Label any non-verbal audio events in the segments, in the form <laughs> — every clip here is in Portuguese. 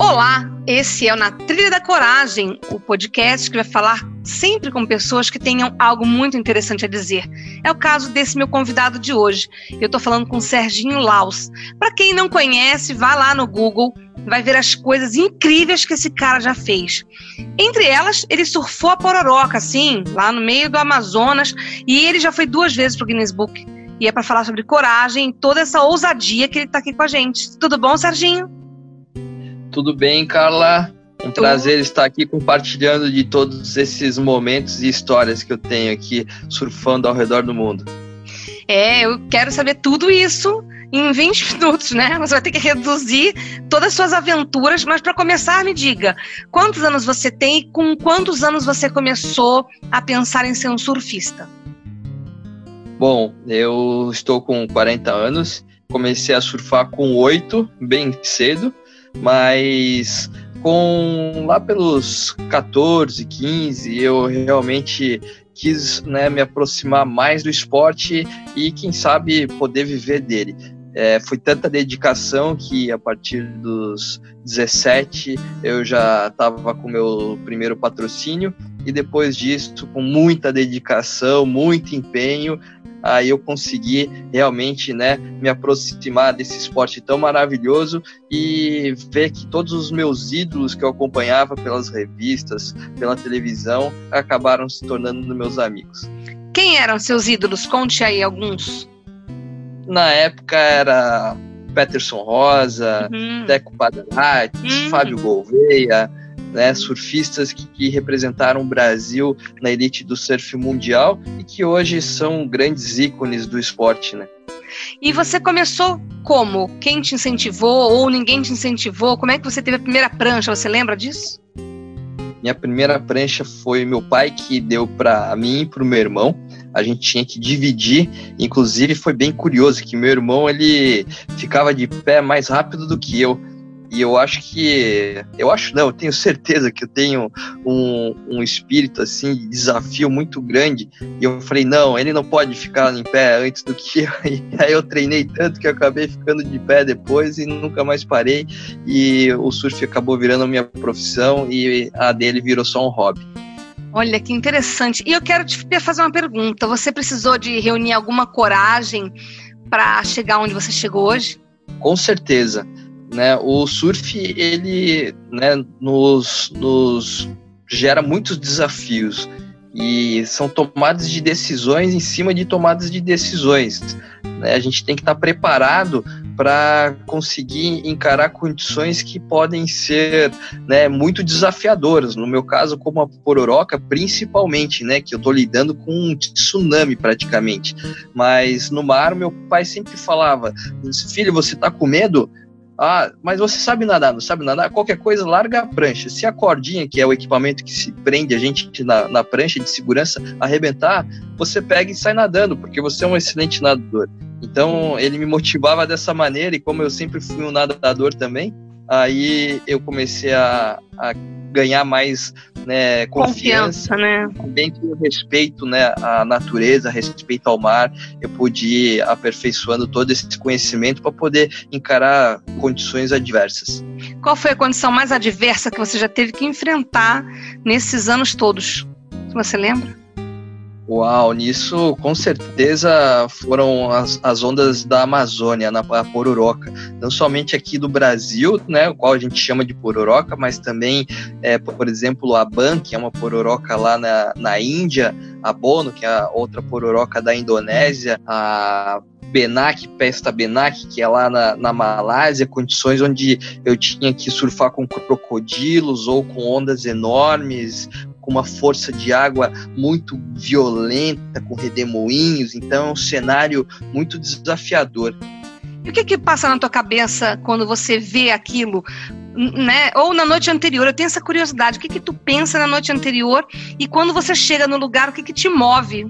Olá, esse é o Na Trilha da Coragem, o podcast que vai falar sempre com pessoas que tenham algo muito interessante a dizer. É o caso desse meu convidado de hoje. Eu estou falando com Serginho Laus. Para quem não conhece, vá lá no Google, vai ver as coisas incríveis que esse cara já fez. Entre elas, ele surfou a pororoca, assim, lá no meio do Amazonas, e ele já foi duas vezes pro Guinness Book. E é para falar sobre coragem, toda essa ousadia que ele está aqui com a gente. Tudo bom, Serginho? Tudo bem, Carla? Um prazer estar aqui compartilhando de todos esses momentos e histórias que eu tenho aqui surfando ao redor do mundo. É, eu quero saber tudo isso em 20 minutos, né? Você vai ter que reduzir todas as suas aventuras, mas para começar, me diga, quantos anos você tem e com quantos anos você começou a pensar em ser um surfista? Bom, eu estou com 40 anos, comecei a surfar com 8, bem cedo, mas com lá pelos 14, 15, eu realmente quis né, me aproximar mais do esporte e, quem sabe, poder viver dele. É, foi tanta dedicação que a partir dos 17 eu já estava com meu primeiro patrocínio e depois disso, com muita dedicação, muito empenho, aí eu consegui realmente né, me aproximar desse esporte tão maravilhoso e ver que todos os meus ídolos que eu acompanhava pelas revistas, pela televisão, acabaram se tornando meus amigos. Quem eram seus ídolos? Conte aí alguns. Na época era Peterson Rosa, uhum. Deco Padanati, uhum. Fábio Gouveia, né, surfistas que, que, representaram o Brasil na elite do surf mundial e que hoje são grandes ícones do esporte, né? E você começou como? Quem te incentivou ou ninguém te incentivou? Como é que você teve a primeira prancha? Você lembra disso? Minha primeira prancha foi meu pai que deu para mim e para o meu irmão. A gente tinha que dividir. Inclusive foi bem curioso que meu irmão ele ficava de pé mais rápido do que eu. E eu acho que. Eu acho não, eu tenho certeza que eu tenho um, um espírito assim de desafio muito grande. E eu falei, não, ele não pode ficar em pé antes do que eu. <laughs> E aí eu treinei tanto que eu acabei ficando de pé depois e nunca mais parei. E o surf acabou virando a minha profissão e a dele virou só um hobby. Olha que interessante. E eu quero te fazer uma pergunta. Você precisou de reunir alguma coragem para chegar onde você chegou hoje? Com certeza né, o surf ele né, nos, nos gera muitos desafios e são tomadas de decisões em cima de tomadas de decisões. Né? A gente tem que estar preparado para conseguir encarar condições que podem ser né, muito desafiadoras. No meu caso, como a pororoca, principalmente, né, que eu estou lidando com um tsunami praticamente. Mas no mar, meu pai sempre falava: Filho, você está com medo? Ah, mas você sabe nadar, não sabe nadar? Qualquer coisa, larga a prancha. Se a cordinha, que é o equipamento que se prende a gente na, na prancha de segurança, arrebentar, você pega e sai nadando, porque você é um excelente nadador. Então, ele me motivava dessa maneira, e como eu sempre fui um nadador também, aí eu comecei a, a ganhar mais né, confiança, confiança né? do respeito né, à natureza, respeito ao mar, eu pude ir aperfeiçoando todo esse conhecimento para poder encarar condições adversas. Qual foi a condição mais adversa que você já teve que enfrentar nesses anos todos? Você lembra? Uau, nisso com certeza foram as, as ondas da Amazônia, na Pororoca. Não somente aqui do Brasil, né, o qual a gente chama de Pororoca, mas também, é, por exemplo, a Ban, que é uma pororoca lá na, na Índia, a Bono, que é a outra pororoca da Indonésia, a Benak, Pesta Benak, que é lá na, na Malásia, condições onde eu tinha que surfar com crocodilos ou com ondas enormes, com uma força de água muito violenta, com redemoinhos, então é um cenário muito desafiador. E o que que passa na tua cabeça quando você vê aquilo, né? Ou na noite anterior? Eu tenho essa curiosidade. O que que tu pensa na noite anterior e quando você chega no lugar, o que que te move?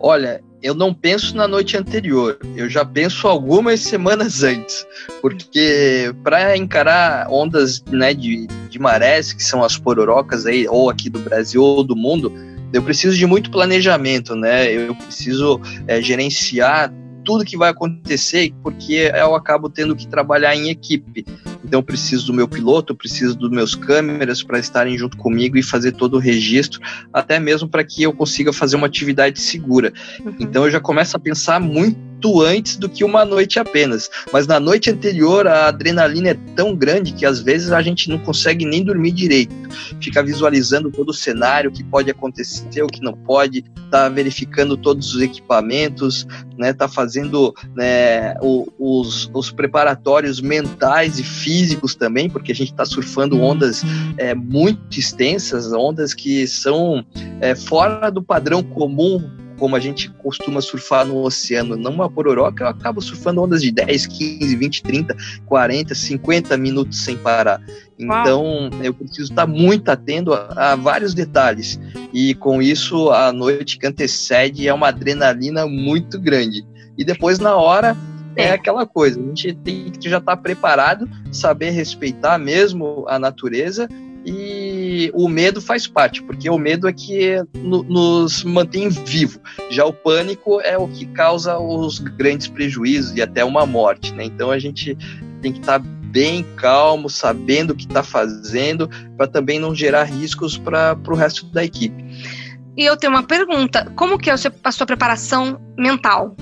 Olha, eu não penso na noite anterior, eu já penso algumas semanas antes, porque para encarar ondas né, de, de marés, que são as pororocas aí, ou aqui do Brasil ou do mundo, eu preciso de muito planejamento, né? Eu preciso é, gerenciar tudo que vai acontecer, porque eu acabo tendo que trabalhar em equipe. Então eu preciso do meu piloto, eu preciso dos meus câmeras para estarem junto comigo e fazer todo o registro, até mesmo para que eu consiga fazer uma atividade segura. Uhum. Então eu já começo a pensar muito muito antes do que uma noite apenas. Mas na noite anterior, a adrenalina é tão grande que às vezes a gente não consegue nem dormir direito. Fica visualizando todo o cenário, o que pode acontecer, o que não pode, tá verificando todos os equipamentos, né, tá fazendo né, os, os preparatórios mentais e físicos também, porque a gente está surfando ondas é, muito extensas, ondas que são é, fora do padrão comum como a gente costuma surfar no oceano, numa pororoca, eu acabo surfando ondas de 10, 15, 20, 30, 40, 50 minutos sem parar. Então, eu preciso estar muito atento a, a, vários detalhes. E com isso, a noite que antecede é uma adrenalina muito grande. E depois, na hora, é, é aquela coisa, a gente tem que já estar preparado, saber respeitar mesmo a natureza e o medo faz parte, porque o medo é que nos mantém vivo. Já o pânico é o que causa os grandes prejuízos e até uma morte, né? Então a gente tem que estar tá bem calmo, sabendo o que está fazendo, para também não gerar riscos para o resto da equipe. E eu tenho uma pergunta: como que é a sua preparação mental?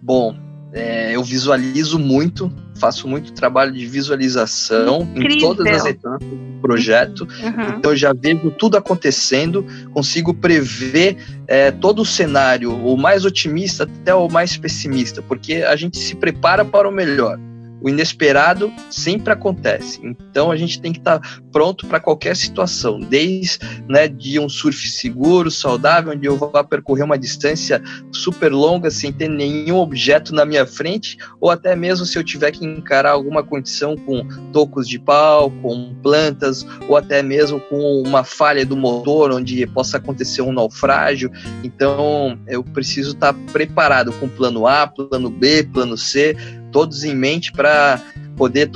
Bom, é, eu visualizo muito faço muito trabalho de visualização Incrível. em todas as etapas do projeto. Uhum. Então eu já vejo tudo acontecendo, consigo prever é, todo o cenário, o mais otimista até o mais pessimista, porque a gente se prepara para o melhor o inesperado sempre acontece. Então a gente tem que estar tá pronto para qualquer situação, desde né, de um surf seguro, saudável, onde eu vá percorrer uma distância super longa sem ter nenhum objeto na minha frente, ou até mesmo se eu tiver que encarar alguma condição com tocos de pau, com plantas, ou até mesmo com uma falha do motor, onde possa acontecer um naufrágio. Então eu preciso estar tá preparado com plano A, plano B, plano C, todos em mente para poder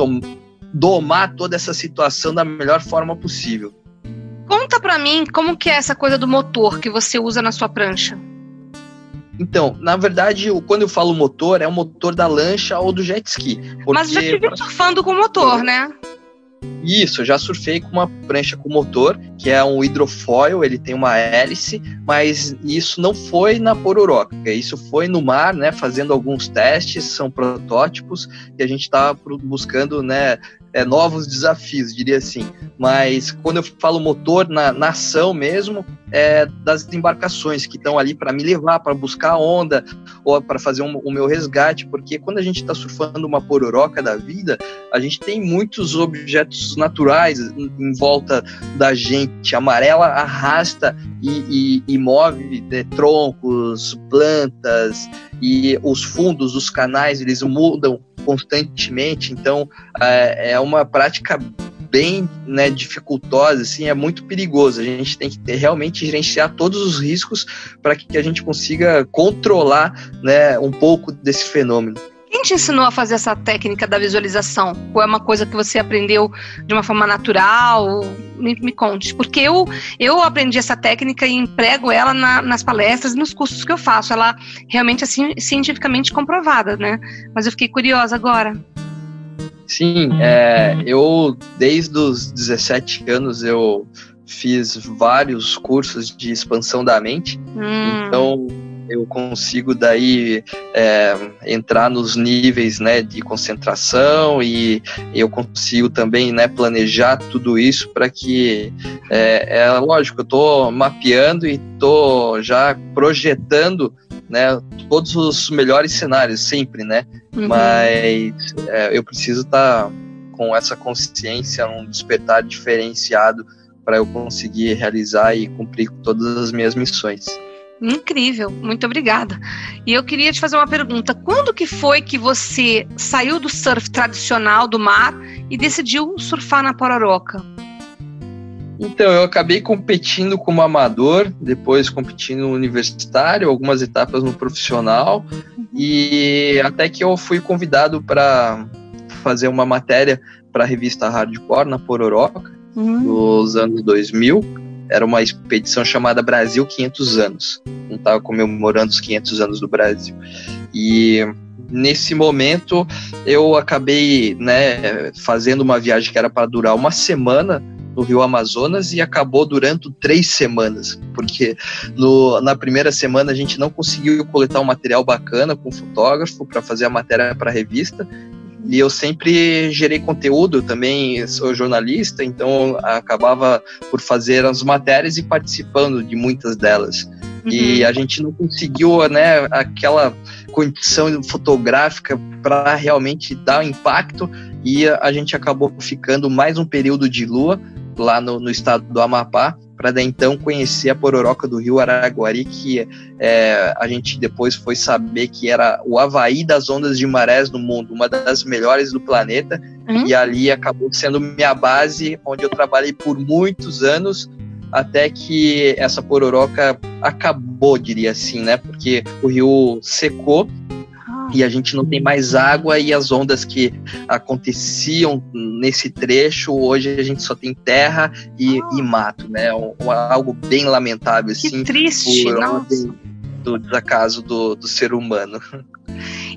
domar toda essa situação da melhor forma possível. Conta para mim como que é essa coisa do motor que você usa na sua prancha. Então, na verdade, quando eu falo motor, é o motor da lancha ou do jet ski. Mas já estive surfando com motor, né? Isso, já surfei com uma prancha com motor, que é um hidrofoil, ele tem uma hélice, mas isso não foi na Pororoca, isso foi no mar, né, fazendo alguns testes, são protótipos, e a gente está buscando, né, é, novos desafios, diria assim. Mas quando eu falo motor na, na ação mesmo, é das embarcações que estão ali para me levar, para buscar onda ou para fazer um, o meu resgate, porque quando a gente está surfando uma pororoca da vida, a gente tem muitos objetos naturais em, em volta da gente. A amarela arrasta e, e, e move né, troncos, plantas e os fundos dos canais eles mudam constantemente, então é, é uma prática bem né, dificultosa, assim, é muito perigoso. A gente tem que ter, realmente gerenciar todos os riscos para que a gente consiga controlar né, um pouco desse fenômeno. Quem te ensinou a fazer essa técnica da visualização? Ou é uma coisa que você aprendeu de uma forma natural? Me, me conte. Porque eu, eu aprendi essa técnica e emprego ela na, nas palestras e nos cursos que eu faço. Ela realmente é cientificamente comprovada, né? Mas eu fiquei curiosa agora. Sim, é, eu desde os 17 anos eu fiz vários cursos de expansão da mente. Hum. Então eu consigo daí é, entrar nos níveis né, de concentração e eu consigo também né, planejar tudo isso para que é, é lógico, eu estou mapeando e estou já projetando né, todos os melhores cenários sempre, né? Uhum. Mas é, eu preciso estar tá com essa consciência, um despertar diferenciado para eu conseguir realizar e cumprir todas as minhas missões. Incrível, muito obrigada. E eu queria te fazer uma pergunta: quando que foi que você saiu do surf tradicional do mar e decidiu surfar na Pororoca? Então, eu acabei competindo como amador, depois competindo no universitário, algumas etapas no profissional, uhum. e até que eu fui convidado para fazer uma matéria para a revista Hardcore na Pororoca, uhum. nos anos 2000. Era uma expedição chamada Brasil 500 anos. Não estava comemorando os 500 anos do Brasil. E nesse momento eu acabei né, fazendo uma viagem que era para durar uma semana no Rio Amazonas e acabou durando três semanas, porque no, na primeira semana a gente não conseguiu coletar um material bacana com fotógrafo para fazer a matéria para a revista. E eu sempre gerei conteúdo, também sou jornalista, então acabava por fazer as matérias e participando de muitas delas. Uhum. E a gente não conseguiu, né, aquela condição fotográfica para realmente dar impacto e a gente acabou ficando mais um período de lua lá no, no estado do Amapá, para daí então conhecer a pororoca do rio Araguari, que é, a gente depois foi saber que era o Havaí das ondas de marés no mundo, uma das melhores do planeta, uhum. e ali acabou sendo minha base, onde eu trabalhei por muitos anos, até que essa pororoca acabou, diria assim, né? Porque o rio secou e a gente não tem mais água e as ondas que aconteciam nesse trecho, hoje a gente só tem terra e, e mato, né? Um, algo bem lamentável, que assim. triste, por do desacaso do, do ser humano.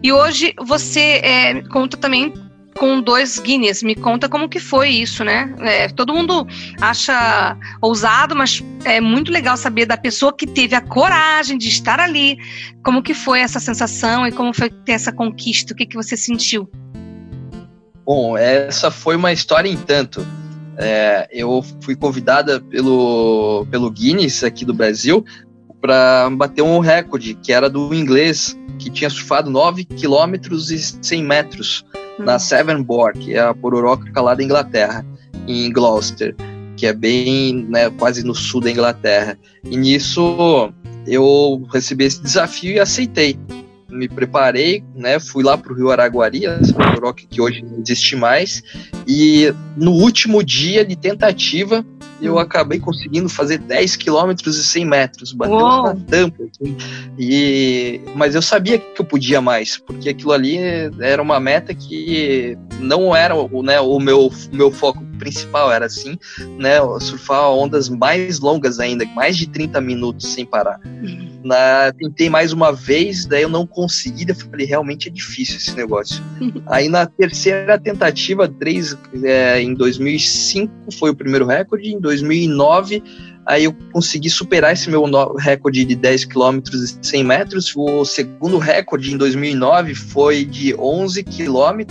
E hoje você é, conta também com dois Guinness. Me conta como que foi isso, né? É, todo mundo acha ousado, mas é muito legal saber da pessoa que teve a coragem de estar ali. Como que foi essa sensação e como foi ter essa conquista? O que, que você sentiu? Bom, essa foi uma história em tanto. É, eu fui convidada pelo, pelo Guinness aqui do Brasil para bater um recorde, que era do inglês, que tinha surfado 9 quilômetros e 100 metros na Severnborg, que é a pororoca lá da Inglaterra, em Gloucester, que é bem, né, quase no sul da Inglaterra. E nisso eu recebi esse desafio e aceitei. Me preparei, né, fui lá para o Rio Araguari, essa pororoca que hoje não existe mais, e no último dia de tentativa, eu acabei conseguindo fazer 10 quilômetros e 100 metros, bateu na tampa. Assim, e, mas eu sabia que eu podia mais, porque aquilo ali era uma meta que não era né, o meu, meu foco principal, era assim, né, surfar ondas mais longas ainda, mais de 30 minutos sem parar. Uhum. Na, tentei mais uma vez, daí eu não consegui, eu falei, realmente é difícil esse negócio. <laughs> Aí na terceira tentativa, três, é, em 2005 foi o primeiro recorde, em 2009 aí eu consegui superar esse meu recorde de 10 km e 100 metros. O segundo recorde em 2009 foi de 11 km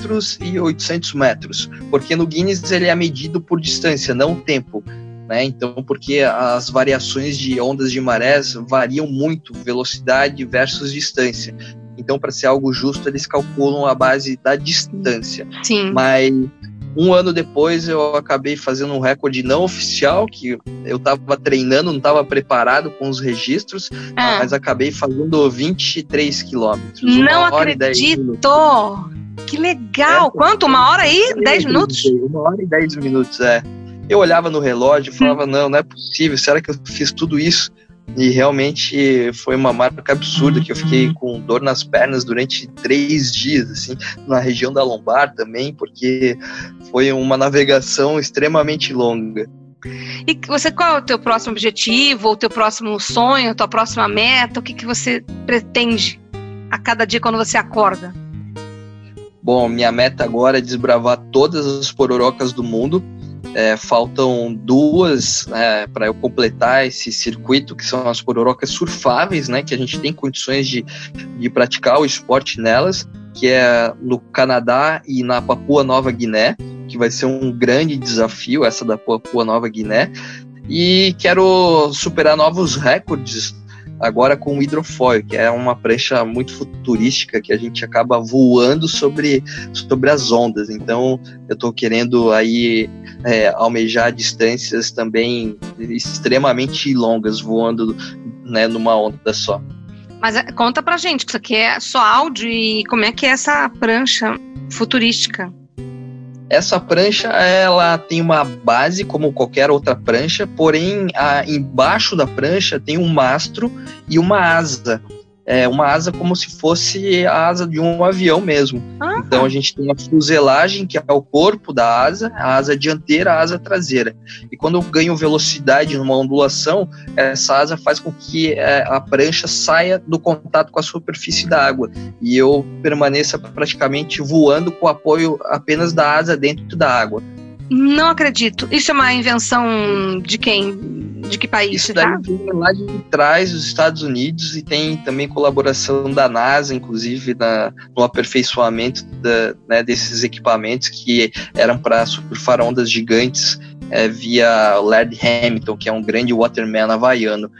e 800 metros, porque no Guinness ele é medido por distância, não tempo né? Então, porque as variações de ondas de marés variam muito, velocidade versus distância. Então, para ser algo justo, eles calculam a base da distância. Sim. Mas um ano depois eu acabei fazendo um recorde não oficial, que eu estava treinando, não estava preparado com os registros, ah. mas acabei fazendo 23 quilômetros. Não acredito! Que legal! É, Quanto? Uma hora e 10 minutos? Uma hora e 10 minutos, é eu olhava no relógio e falava, não, não é possível, será que eu fiz tudo isso? E realmente foi uma marca absurda, que eu fiquei com dor nas pernas durante três dias, assim, na região da lombar também, porque foi uma navegação extremamente longa. E você, qual é o teu próximo objetivo, o teu próximo sonho, a tua próxima meta? O que, que você pretende a cada dia quando você acorda? Bom, minha meta agora é desbravar todas as pororocas do mundo é, faltam duas né, para eu completar esse circuito, que são as pororocas surfáveis, né, que a gente tem condições de, de praticar o esporte nelas, que é no Canadá e na Papua Nova Guiné, que vai ser um grande desafio, essa da Papua Nova Guiné. E quero superar novos recordes agora com o hidrofoil, que é uma prancha muito futurística que a gente acaba voando sobre, sobre as ondas. Então, eu estou querendo aí é, almejar distâncias também extremamente longas, voando né, numa onda só. Mas é, conta pra gente, que isso aqui é só áudio e como é que é essa prancha futurística? Essa prancha ela tem uma base como qualquer outra prancha, porém a, embaixo da prancha tem um mastro e uma asa é, uma asa como se fosse a asa de um avião mesmo. Ah. Então a gente tem uma fuselagem, que é o corpo da asa, a asa dianteira, a asa traseira. E quando eu ganho velocidade numa ondulação, essa asa faz com que é, a prancha saia do contato com a superfície da água e eu permaneça praticamente voando com o apoio apenas da asa dentro da água. Não acredito. Isso é uma invenção de quem? De que país? Isso daí vem lá de trás dos Estados Unidos e tem também colaboração da NASA, inclusive na, no aperfeiçoamento da, né, desses equipamentos que eram para surfar ondas gigantes é, via Laird Hamilton, que é um grande waterman havaiano.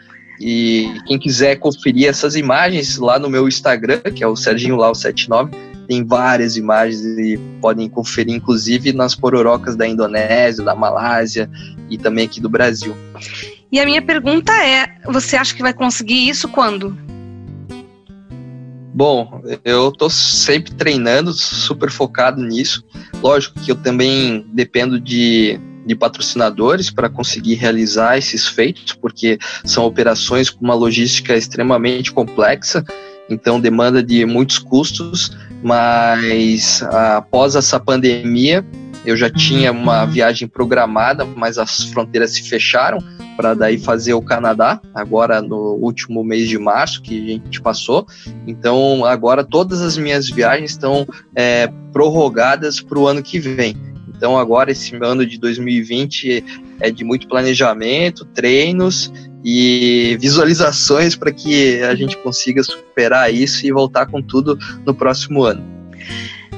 E quem quiser conferir essas imagens lá no meu Instagram, que é o Serginho Lau79, tem várias imagens e podem conferir, inclusive, nas pororocas da Indonésia, da Malásia e também aqui do Brasil. E a minha pergunta é: você acha que vai conseguir isso quando? Bom, eu estou sempre treinando, super focado nisso. Lógico que eu também dependo de, de patrocinadores para conseguir realizar esses feitos, porque são operações com uma logística extremamente complexa então demanda de muitos custos, mas após essa pandemia eu já tinha uma uhum. viagem programada, mas as fronteiras se fecharam para daí fazer o Canadá, agora no último mês de março que a gente passou. Então agora todas as minhas viagens estão é, prorrogadas para o ano que vem. Então agora esse ano de 2020 é de muito planejamento, treinos e visualizações para que a gente consiga superar isso e voltar com tudo no próximo ano.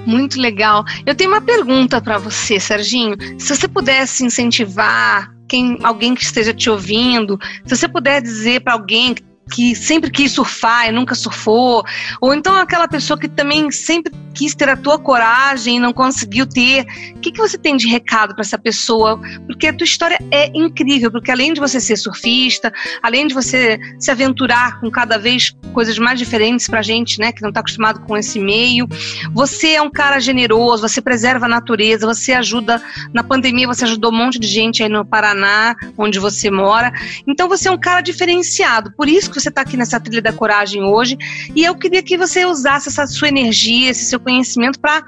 Muito legal. Eu tenho uma pergunta para você, Serginho. Se você pudesse incentivar quem, alguém que esteja te ouvindo, se você puder dizer para alguém que que sempre quis surfar e nunca surfou, ou então aquela pessoa que também sempre quis ter a tua coragem e não conseguiu ter. O que, que você tem de recado para essa pessoa? Porque a tua história é incrível, porque além de você ser surfista, além de você se aventurar com cada vez coisas mais diferentes para gente, né, que não está acostumado com esse meio, você é um cara generoso, você preserva a natureza, você ajuda. Na pandemia, você ajudou um monte de gente aí no Paraná, onde você mora. Então, você é um cara diferenciado. Por isso que você está aqui nessa trilha da coragem hoje. E eu queria que você usasse essa sua energia, esse seu conhecimento para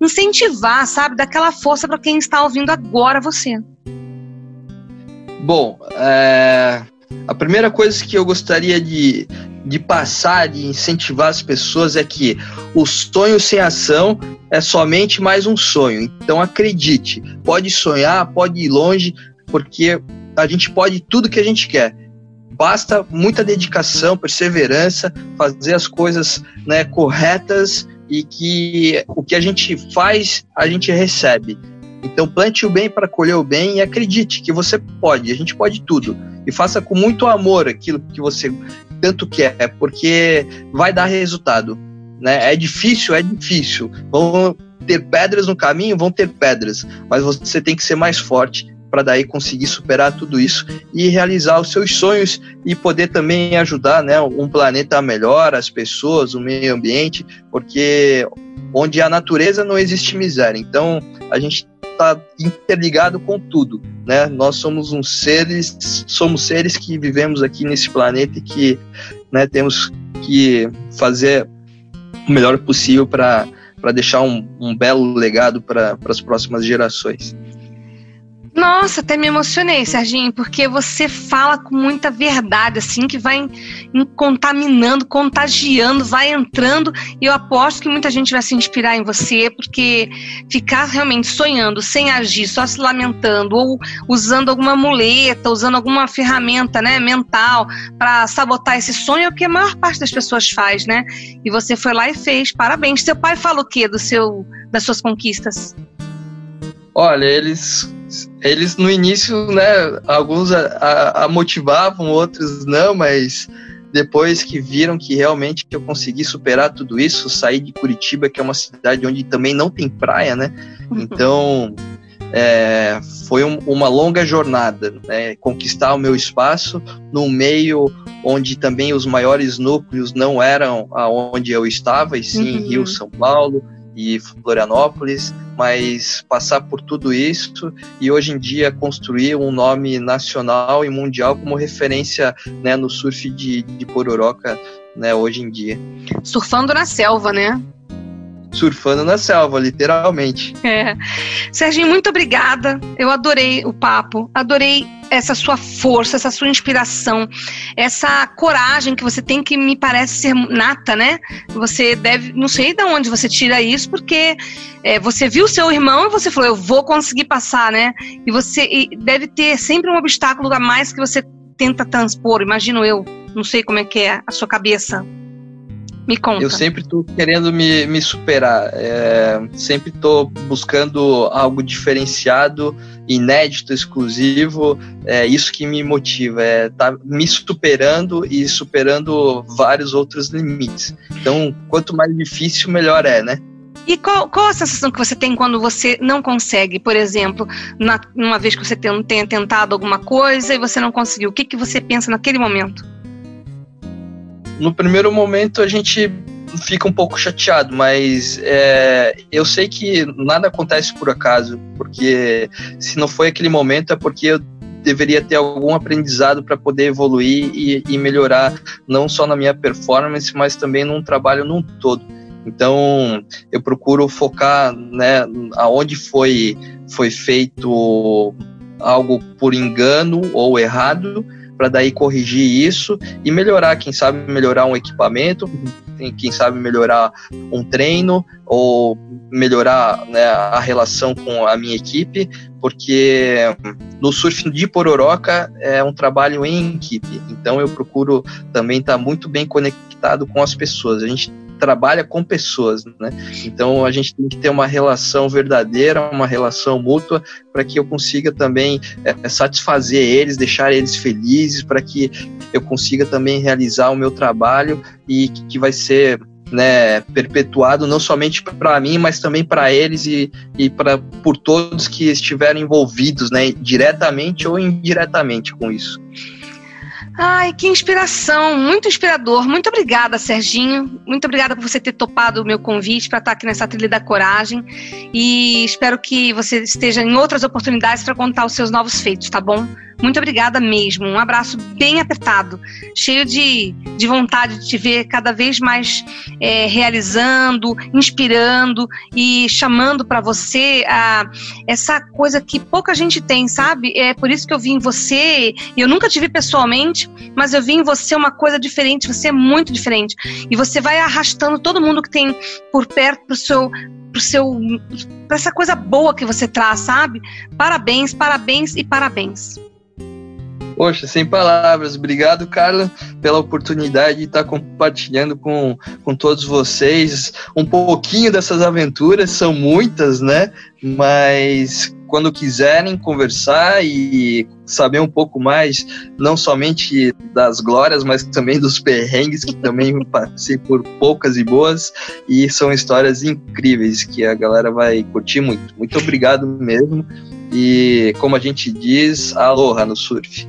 incentivar, sabe, daquela força para quem está ouvindo agora você. Bom, é, a primeira coisa que eu gostaria de, de passar, de incentivar as pessoas é que o sonho sem ação é somente mais um sonho. Então acredite, pode sonhar, pode ir longe, porque a gente pode tudo que a gente quer basta muita dedicação, perseverança, fazer as coisas né, corretas e que o que a gente faz, a gente recebe. Então plante o bem para colher o bem e acredite que você pode, a gente pode tudo. E faça com muito amor aquilo que você tanto quer, porque vai dar resultado. Né? É difícil, é difícil. Vão ter pedras no caminho, vão ter pedras, mas você tem que ser mais forte para daí conseguir superar tudo isso e realizar os seus sonhos e poder também ajudar né, um planeta melhor, as pessoas, o meio ambiente, porque onde a natureza não existe miséria. Então a gente está interligado com tudo, né? Nós somos uns seres, somos seres que vivemos aqui nesse planeta e que né, temos que fazer o melhor possível para para deixar um, um belo legado para as próximas gerações. Nossa, até me emocionei, Serginho, porque você fala com muita verdade, assim, que vai contaminando, contagiando, vai entrando. E eu aposto que muita gente vai se inspirar em você, porque ficar realmente sonhando, sem agir, só se lamentando, ou usando alguma muleta, usando alguma ferramenta né, mental para sabotar esse sonho, é o que a maior parte das pessoas faz, né? E você foi lá e fez. Parabéns. Seu pai fala o quê do seu, das suas conquistas? Olha, eles eles no início, né, alguns a, a, a, motivavam, outros não, mas depois que viram que realmente eu consegui superar tudo isso, sair de Curitiba, que é uma cidade onde também não tem praia, né? <laughs> Então, é, foi um, uma longa jornada, né? conquistar o meu espaço num meio onde também os maiores núcleos não eram aonde eu estava, e sim uhum. Rio, São Paulo e Florianópolis, mas passar por tudo isso e hoje em dia construir um nome nacional e mundial como referência né, no surf de, de Pororoca né, hoje em dia. Surfando na selva, né? Surfando na selva, literalmente. É. Serginho, muito obrigada. Eu adorei o papo, adorei essa sua força, essa sua inspiração, essa coragem que você tem que me parece ser nata, né? Você deve, não sei de onde você tira isso, porque é, você viu seu irmão e você falou, eu vou conseguir passar, né? E você e deve ter sempre um obstáculo a mais que você tenta transpor, imagino eu. Não sei como é que é a sua cabeça. Me conta. Eu sempre estou querendo me, me superar. É, sempre estou buscando algo diferenciado, inédito, exclusivo. É isso que me motiva. É tá me superando e superando vários outros limites. Então, quanto mais difícil, melhor é, né? E qual, qual a sensação que você tem quando você não consegue? Por exemplo, na, uma vez que você tenha tentado alguma coisa e você não conseguiu, o que, que você pensa naquele momento? No primeiro momento a gente fica um pouco chateado, mas é, eu sei que nada acontece por acaso, porque se não foi aquele momento é porque eu deveria ter algum aprendizado para poder evoluir e, e, melhorar não só na minha performance, mas também num trabalho num todo. Então eu procuro focar, né, aonde foi foi feito algo por engano ou errado para daí corrigir isso e melhorar, quem sabe melhorar um equipamento, quem sabe melhorar um treino ou melhorar né, a relação com a minha equipe, porque no surf de Pororoca é um trabalho em equipe, então eu procuro também estar tá muito bem conectado com as pessoas. A gente trabalha com pessoas, né? Então a gente tem que ter uma relação verdadeira, uma relação mútua, para que eu consiga também é, satisfazer eles, deixar eles felizes, para que eu consiga também realizar o meu trabalho e que, vai ser né, perpetuado não somente para mim, mas também para eles e, e para por todos que estiveram envolvidos, né, diretamente ou indiretamente com isso. Ai, que inspiração, muito inspirador. Muito obrigada, Serginho. Muito obrigada por você ter topado o meu convite para estar aqui nessa trilha da coragem. E espero que você esteja em outras oportunidades para contar os seus novos feitos, tá bom? Muito obrigada mesmo. Um abraço bem apertado, cheio de, de vontade de te ver cada vez mais é, realizando, inspirando e chamando para você a, essa coisa que pouca gente tem, sabe? É por isso que eu vi em você, eu nunca te vi pessoalmente, mas eu vi em você uma coisa diferente. Você é muito diferente. E você vai arrastando todo mundo que tem por perto pro seu pro seu para essa coisa boa que você traz, sabe? Parabéns, parabéns e parabéns. Poxa, sem palavras. Obrigado, Carla, pela oportunidade de estar compartilhando com, com todos vocês um pouquinho dessas aventuras. São muitas, né? Mas quando quiserem conversar e saber um pouco mais, não somente das glórias, mas também dos perrengues, que também passei por poucas e boas, e são histórias incríveis que a galera vai curtir muito. Muito obrigado mesmo. E como a gente diz, aloha no surf.